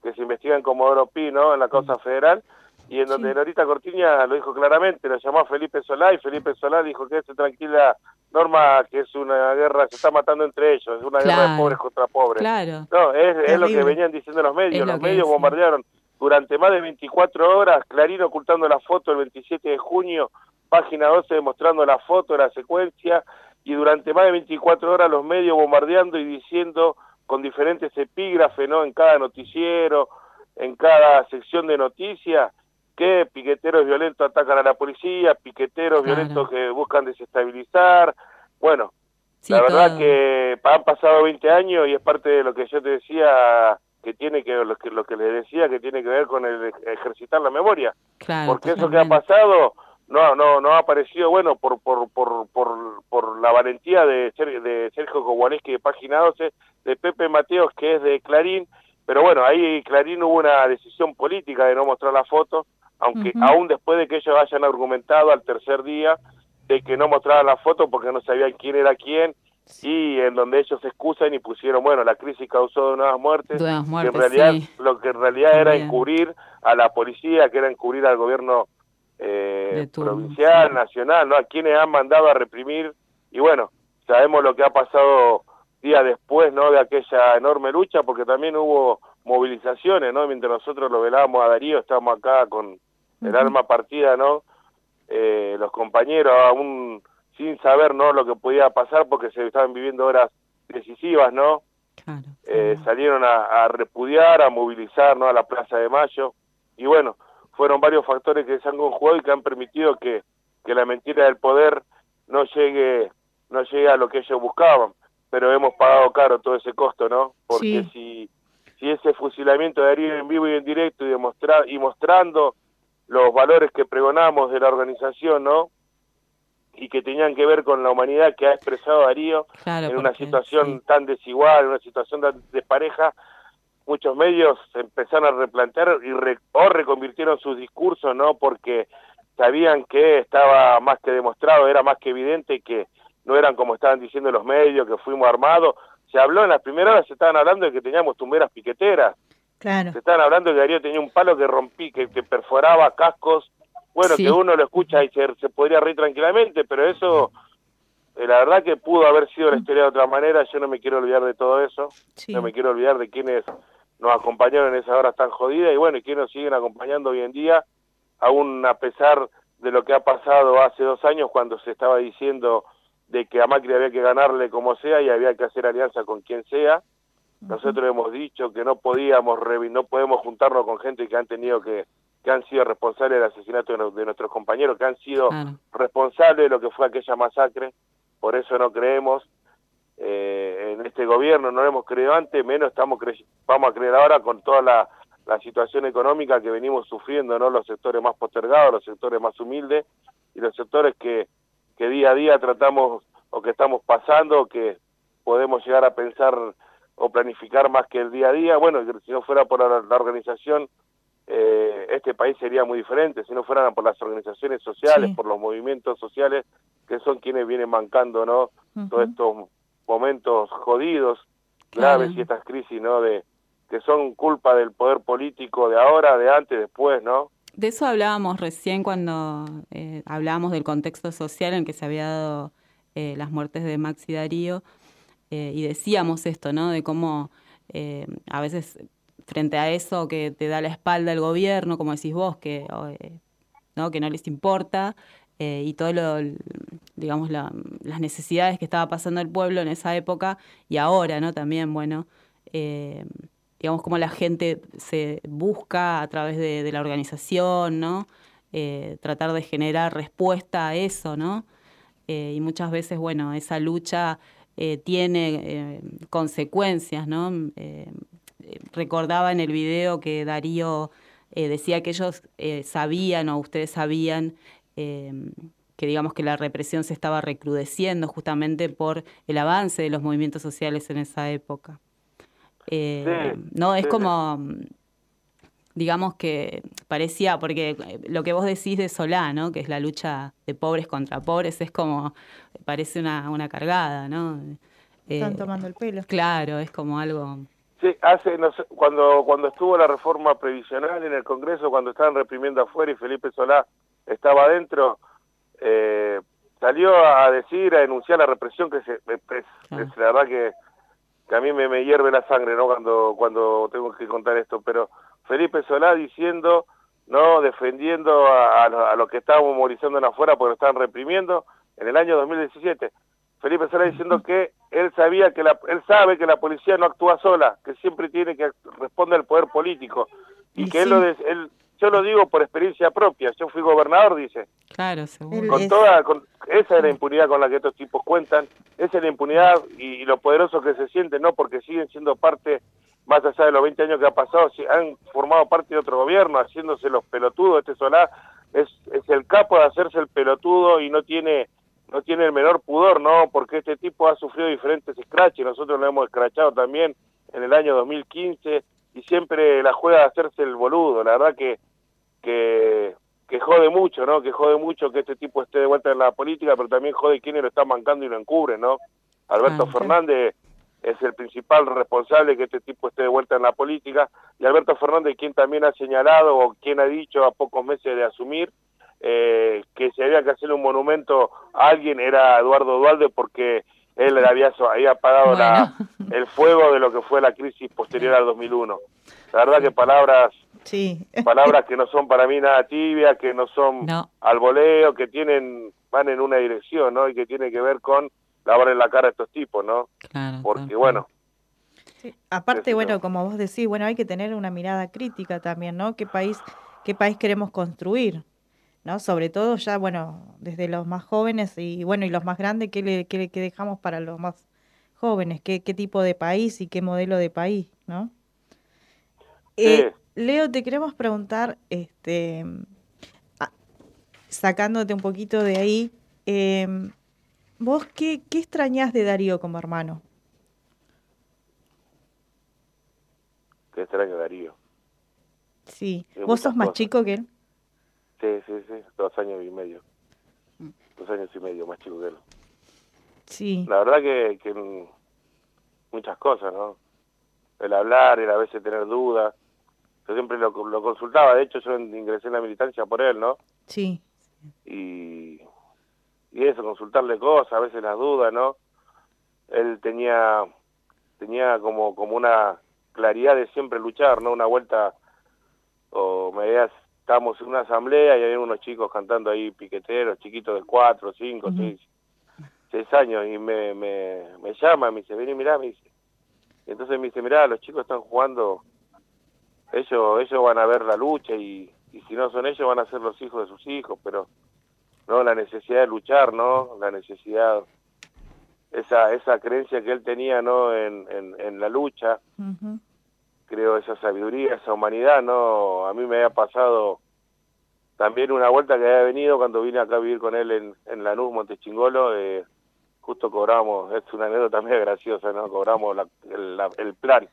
que se investiga en Comodoro Pi, ¿no? En la causa federal. Y en donde Norita Cortiña lo dijo claramente, lo llamó a Felipe Solá y Felipe Solá dijo que se tranquila, Norma, que es una guerra, se está matando entre ellos, es una guerra de pobres contra pobres. Claro. No, es, es lo que venían diciendo los medios. Los medios es, bombardearon durante más de 24 horas, Clarín ocultando la foto el 27 de junio, página 12 mostrando la foto, la secuencia, y durante más de 24 horas los medios bombardeando y diciendo con diferentes epígrafes, ¿no? En cada noticiero, en cada sección de noticias, que piqueteros violentos atacan a la policía, piqueteros Claro. violentos que buscan desestabilizar. Bueno, Sí, la verdad todo. que han pasado 20 años y es parte de lo que yo te decía que tiene que lo que lo que les decía que tiene que ver con el ej- ejercitar la memoria Claro, porque eso que ha pasado no no no ha aparecido bueno por por por por, por la valentía de de Sergio Kowaleski de Página 12 de Pepe Mateos que es de Clarín pero bueno ahí Clarín hubo una decisión política de no mostrar la foto aunque Ujú. aún después de que ellos hayan argumentado al tercer día de que no mostraban la foto porque no sabían quién era quién y en donde ellos se excusan y pusieron bueno la crisis causó nuevas muertes, Nuevas que muertes, en realidad sí. lo que en realidad era encubrir a la policía que era encubrir al gobierno eh, provincial nacional no a quienes han mandado a reprimir. Y bueno sabemos lo que ha pasado días después no de aquella enorme lucha porque también hubo movilizaciones no mientras nosotros lo velábamos a Darío estábamos acá con el Ujú. arma partida no eh, los compañeros aún sin saber no lo que podía pasar porque se estaban viviendo horas decisivas no Eh, salieron a, a repudiar a movilizar no a la Plaza de Mayo. Y bueno fueron varios factores que se han conjugado y que han permitido que, que la mentira del poder no llegue no llegue a lo que ellos buscaban pero hemos pagado caro todo ese costo no porque Sí. si si ese fusilamiento de Darío en vivo y en directo y demostrar y mostrando los valores que pregonamos de la organización, ¿no? Y que tenían que ver con la humanidad que ha expresado Darío Claro, en una situación tan desigual, en una situación tan despareja, muchos medios empezaron a replantear y re- o reconvirtieron sus discursos, ¿no? Porque sabían que estaba más que demostrado, era más que evidente que no eran como estaban diciendo los medios, que fuimos armados. Se habló en las primeras horas, se estaban hablando de que teníamos tumberas piqueteras, Claro. se estaban hablando de que Darío tenía un palo que rompí, que, que perforaba cascos. Bueno, Sí. que uno lo escucha y se, se podría reír tranquilamente, pero eso, eh, la verdad que pudo haber sido la historia de otra manera. Yo no me quiero olvidar de todo eso. Sí. No me quiero olvidar de quienes nos acompañaron en esas horas tan jodidas y bueno, y quienes nos siguen acompañando hoy en día, aún a pesar de lo que ha pasado hace dos años cuando se estaba diciendo de que a Macri había que ganarle como sea y había que hacer alianza con quien sea. Nosotros hemos dicho que no podíamos, no podemos juntarnos con gente que han tenido que, que han sido responsables del asesinato de, no- de nuestros compañeros, que han sido responsables de lo que fue aquella masacre. Por eso no creemos eh, en este gobierno, no lo hemos creído antes, menos estamos cre- vamos a creer ahora con toda la, la situación económica que venimos sufriendo, no los sectores más postergados, los sectores más humildes y los sectores que, que día a día tratamos o que estamos pasando, que podemos llegar a pensar o planificar más que el día a día. Bueno, si no fuera por la, la organización, eh, este país sería muy diferente. Si no fueran por las organizaciones sociales, Sí. por los movimientos sociales, que son quienes vienen bancando, ¿no? Todos estos momentos jodidos, Claro. graves y estas crisis, ¿no? De que son culpa del poder político de ahora, de antes, después, ¿no? De eso hablábamos recién cuando eh, hablábamos del contexto social en que se había dado eh, las muertes de Max y Darío eh, y decíamos esto, ¿no? De cómo eh, a veces frente a eso que te da la espalda el gobierno, como decís vos, que, ¿no? que no les importa y todo lo, digamos, la- las necesidades que estaba pasando el pueblo en esa época y ahora, ¿no? También, bueno, eh, digamos, cómo la gente se busca a través de, la organización, ¿no? Eh, tratar de generar respuesta a eso, ¿no? Eh, y muchas veces, bueno, esa lucha tiene consecuencias, ¿no? Recordaba en el video que Darío decía que ellos sabían o ustedes sabían que digamos que la represión se estaba recrudeciendo justamente por el avance de los movimientos sociales en esa época. Eh, Sí, no, es sí, como, mm, digamos que parecía, porque lo que vos decís de Solá, ¿no? Que es la lucha de pobres contra pobres, es como, parece una, una cargada, ¿no? Están Eh, tomando el pelo. Claro, es como algo... Sí, hace, no sé, cuando, cuando estuvo la reforma previsional en el Congreso, cuando estaban reprimiendo afuera y Felipe Solá estaba adentro, eh, salió a decir, a denunciar la represión que se, es, es la verdad que, que a mí me, me hierve la sangre, ¿no? Cuando, cuando tengo que contar esto, pero Felipe Solá diciendo, ¿no? Defendiendo a, a, a los que estaban movilizando en afuera porque lo estaban reprimiendo en el año 2017. Felipe Solá diciendo que él sabía que la, él sabe que la policía no actúa sola, que siempre tiene que responder al poder político y, Y que él lo des- él, yo lo digo por experiencia propia, yo fui gobernador, dice, Claro, seguro. con toda con, esa es la impunidad con la que estos tipos cuentan esa es la impunidad y, y lo poderoso que se sienten no porque siguen siendo parte más allá de los 20 años que ha pasado si- han formado parte de otro gobierno haciéndose los pelotudos este Solá es, es el capo de hacerse el pelotudo y no tiene no tiene el menor pudor no porque este tipo ha sufrido diferentes scratches nosotros lo hemos escrachado también en el año 2015 y siempre la juega de hacerse el boludo la verdad que que, que jode mucho, ¿no? Que jode mucho que este tipo esté de vuelta en la política, pero también jode quienes lo están bancando y lo encubren, ¿no? Alberto Ah, Fernández es el principal responsable que este tipo esté de vuelta en la política y Alberto Fernández quien también ha señalado o quien ha dicho a pocos meses de asumir eh, que si había que hacerle un monumento a alguien era Eduardo Dualde porque él había, había apagado la, el fuego de lo que fue la crisis posterior al 2001. La verdad que palabras Sí. palabras que no son para mí nada tibias, que no son No. al voleo, que tienen van en una dirección, ¿no? Y que tiene que ver con lavar en la cara a estos tipos, ¿no? Claro, Porque bueno, Aparte, bueno, como vos decís, bueno, hay que tener una mirada crítica también, ¿no? ¿Qué país, qué país queremos construir? ¿No? Sobre todo ya, bueno, desde los más jóvenes y bueno, y los más grandes, ¿qué, le, qué, qué dejamos para los más jóvenes? ¿Qué, ¿Qué tipo de país y qué modelo de país, ¿no? Eh, Leo, te queremos preguntar, este, a- sacándote un poquito de ahí, em, ¿vos qué, qué extrañás de Darío como hermano? qué extraño Darío. Sí. ¿Vos sos más cosas. chico que él? Sí, sí, sí, dos años y medio. Dos años y medio más chico que él. Sí. La verdad que, que muchas cosas, ¿no? El hablar, el a veces tener dudas. Yo siempre lo, lo consultaba, de hecho yo ingresé en la militancia por él, ¿no? Sí. y, y eso, consultarle cosas, a veces las dudas, ¿no? Él tenía tenía como como una claridad de siempre luchar, ¿no? Una vuelta, o me veías, estábamos en una asamblea y había unos chicos cantando ahí piqueteros, chiquitos de cuatro, cinco, Ujú. seis, seis años, y me, me, me llama, me dice, vení, mirá, me dice. Y entonces me dice, mirá, los chicos están jugando, ellos ellos van a ver la lucha y, y si no son ellos van a ser los hijos de sus hijos, pero no la necesidad de luchar, ¿no? La necesidad, esa esa creencia que él tenía, ¿no? En, en, en la lucha, creo esa sabiduría, esa humanidad, ¿no? A mí me había pasado también una vuelta que había venido cuando vine acá a vivir con él en, en Lanús, Montechingolo, eh, justo cobramos, es una anécdota medio graciosa, ¿no? Cobramos la- el, la- el plan.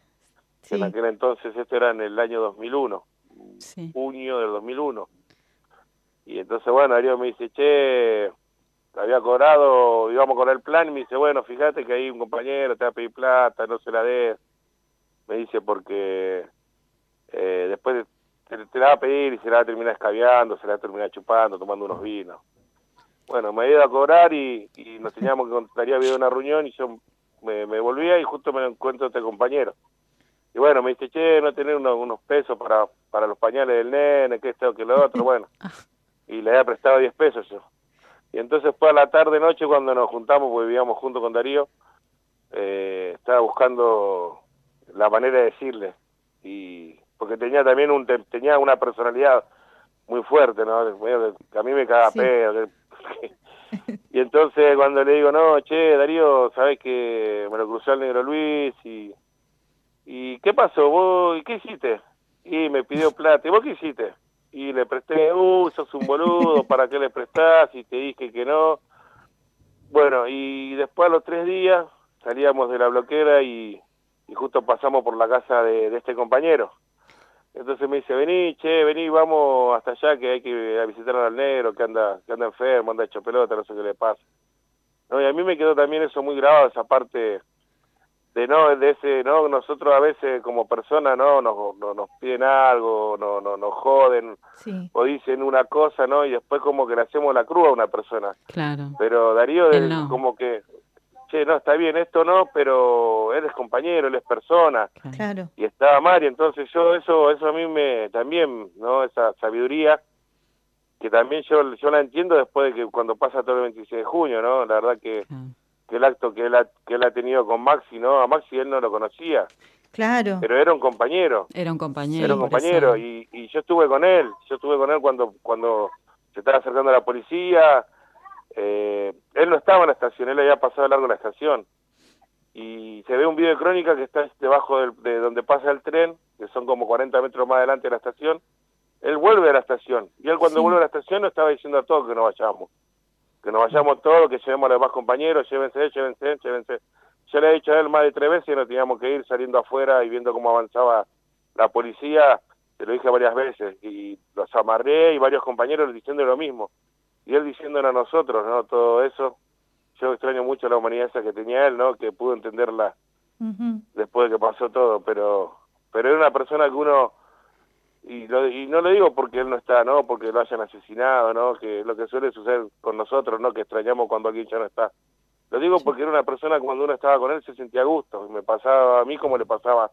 En aquel entonces, esto era en el año 2001, junio del 2001. Y entonces, bueno, Darío me dice, che, había cobrado, íbamos con el plan, y me dice, bueno, fíjate que hay un compañero, te va a pedir plata, no se la des. Me dice, porque eh, después te, te la va a pedir y se la va a terminar escabeando, se la va a terminar chupando, tomando unos vinos. Bueno, me ido a cobrar y, y nos teníamos que Darío había una reunión y yo me, me volvía y justo me lo encuentro este compañero. Y bueno, me dice, che, no tener unos, unos pesos para, para los pañales del nene, que esto, que lo otro, bueno. Y le había prestado 10 pesos yo. Y entonces fue a la tarde, noche, cuando nos juntamos, porque vivíamos junto con Darío, eh, estaba buscando la manera de decirle. y Porque tenía también un te- tenía una personalidad muy fuerte, ¿no? A mí me caga Sí. pedo. y entonces cuando le digo, no, che, Darío, sabes que me lo cruzó el negro Luis y... ¿Y qué pasó? ¿Vos y qué hiciste? Y me pidió plata. ¿Y vos qué hiciste? Y le presté, uh, sos un boludo, ¿para qué le prestás? Y te dije que no. Bueno, y después a los tres días salíamos de la bloquera y, y justo pasamos por la casa de, de este compañero. Entonces me dice, vení, che, vení, vamos hasta allá que hay que ir a visitar al negro que anda, que anda enfermo, anda hecho pelota, no sé qué le pasa. No, y a mí me quedó también eso muy grabado, esa parte de no, de ese, no, nosotros a veces como personas, no, nos, no- nos piden algo, no, no, nos joden, Sí. o dicen una cosa, ¿no? Y después como que le hacemos la cruz a una persona. Claro. Pero Darío no. como que, che, no, está bien, esto no, pero él es compañero, él es persona. Claro. Y estaba Mari, entonces yo, eso eso a mí me, también, ¿no? Esa sabiduría, que también yo, yo la entiendo después de que cuando pasa todo el 26 de junio, ¿no? La verdad que, que el acto que él, ha, que él ha tenido con Maxi, ¿no? A Maxi él no lo conocía, Claro. pero era un compañero. Era un compañero. Era un compañero y, y yo estuve con él, yo estuve con él cuando cuando se estaba acercando la policía, eh, él no estaba en la estación, él había pasado largo la estación y se ve un video de crónica que está debajo del- de donde pasa el tren, que son como 40 metros más adelante de la estación, él vuelve a la estación y él cuando Sí. vuelve a la estación nos estaba diciendo a todos que nos vayamos, que nos vayamos todos, que llevemos a los demás compañeros, llévense, llévense, llévense. Yo le he dicho a él más de tres veces y no teníamos que ir saliendo afuera y viendo cómo avanzaba la policía, te lo dije varias veces, y los amarré y varios compañeros diciendo lo mismo. Y él diciéndonos a nosotros, ¿no? Todo eso. Yo extraño mucho la humanidad esa que tenía él, ¿no? Que pudo entenderla después de que pasó todo, pero pero era una persona que uno y, lo- y no lo digo porque él no está, no, porque lo hayan asesinado, no, que lo que suele suceder con nosotros, no, que extrañamos cuando alguien ya no está. Lo digo porque era una persona que cuando uno estaba con él se sentía a gusto, me pasaba a mí como le pasaba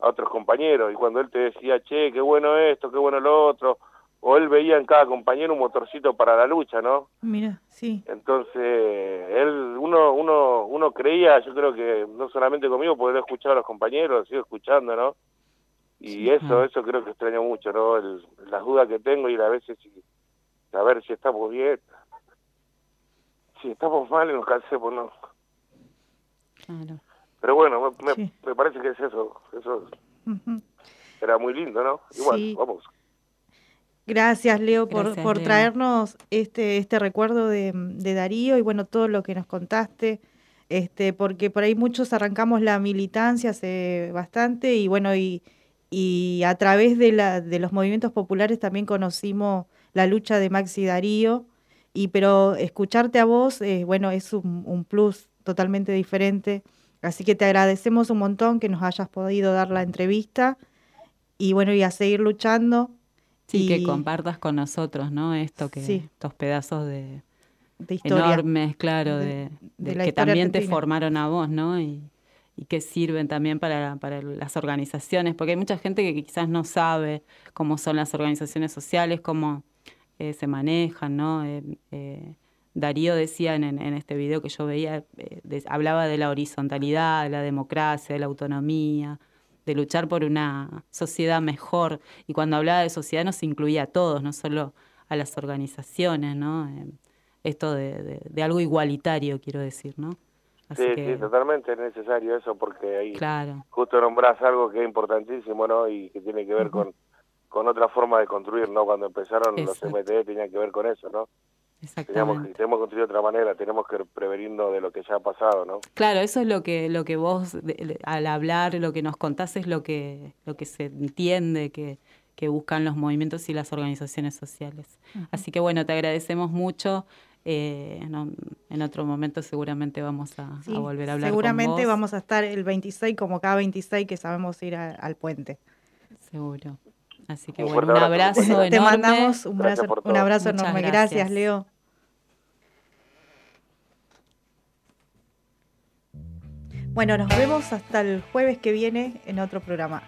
a otros compañeros y cuando él te decía, "Che, qué bueno esto, qué bueno lo otro", o él veía en cada compañero un motorcito para la lucha, ¿no? Mira, sí. Entonces, él, uno, uno, uno creía, yo creo que no solamente conmigo, porque lo he escuchado a los compañeros, lo sigo escuchando, ¿no? Y eso, eso creo que extraño mucho, ¿no? El- las dudas que tengo y a veces saber si estamos bien, si estamos mal y nos cansemos, ¿no? Claro. Pero bueno, me, me- Sí. me parece que es eso, eso era muy lindo, ¿no? Igual, Sí. vamos. Gracias, Leo, por, Gracias, por Leo. traernos este, este recuerdo de, de Darío y bueno, todo lo que nos contaste, este, porque por ahí muchos arrancamos la militancia hace bastante y bueno, y, y a través de, la, de los movimientos populares también conocimos la lucha de Maxi Darío, y pero escucharte a vos, eh, bueno, es un, un plus totalmente diferente, así que te agradecemos un montón que nos hayas podido dar la entrevista y bueno, y a seguir luchando. Sí, que y- compartas con nosotros, ¿no? Esto que, Sí. estos pedazos de, enormes, claro, De- que también te formaron a vos, ¿no? Y, y que sirven también para, para las organizaciones, porque hay mucha gente que quizás no sabe cómo son las organizaciones sociales, cómo eh, se manejan, ¿no? Eh, eh, Darío decía en, en- este video que yo veía, eh, hablaba de la horizontalidad, de la democracia, de la autonomía, de luchar por una sociedad mejor. Y cuando hablaba de sociedad nos incluía a todos, no solo a las organizaciones, ¿no? Eh, esto de, de- de algo igualitario, quiero decir, ¿no? Así Sí, que, sí, totalmente es necesario eso porque ahí claro, justo nombrás algo que es importantísimo, ¿no? Y que tiene que ver con, con otra forma de construir, ¿no? Cuando empezaron Exacto. los MTE tenían que ver con eso, ¿no? Exactamente. que, tenemos que construir de otra manera, tenemos que prevenirnos de lo que ya ha pasado, ¿no? Claro, eso es lo que, lo que vos, de- de- al hablar, lo que nos contás es lo que, lo que se entiende que, que buscan los movimientos y las organizaciones sociales. Así que bueno, te agradecemos mucho. eh, no- en otro momento seguramente vamos a, volver a hablar Seguramente con vos. vamos a estar el 26 como cada 26 que sabemos ir a- al puente. Seguro. Así que Un bueno, un abrazo abrazo. enorme. Te mandamos un, abrazo, un abrazo Muchas enorme. gracias. Gracias, Leo. Bueno, nos vemos hasta el jueves que viene en otro programa.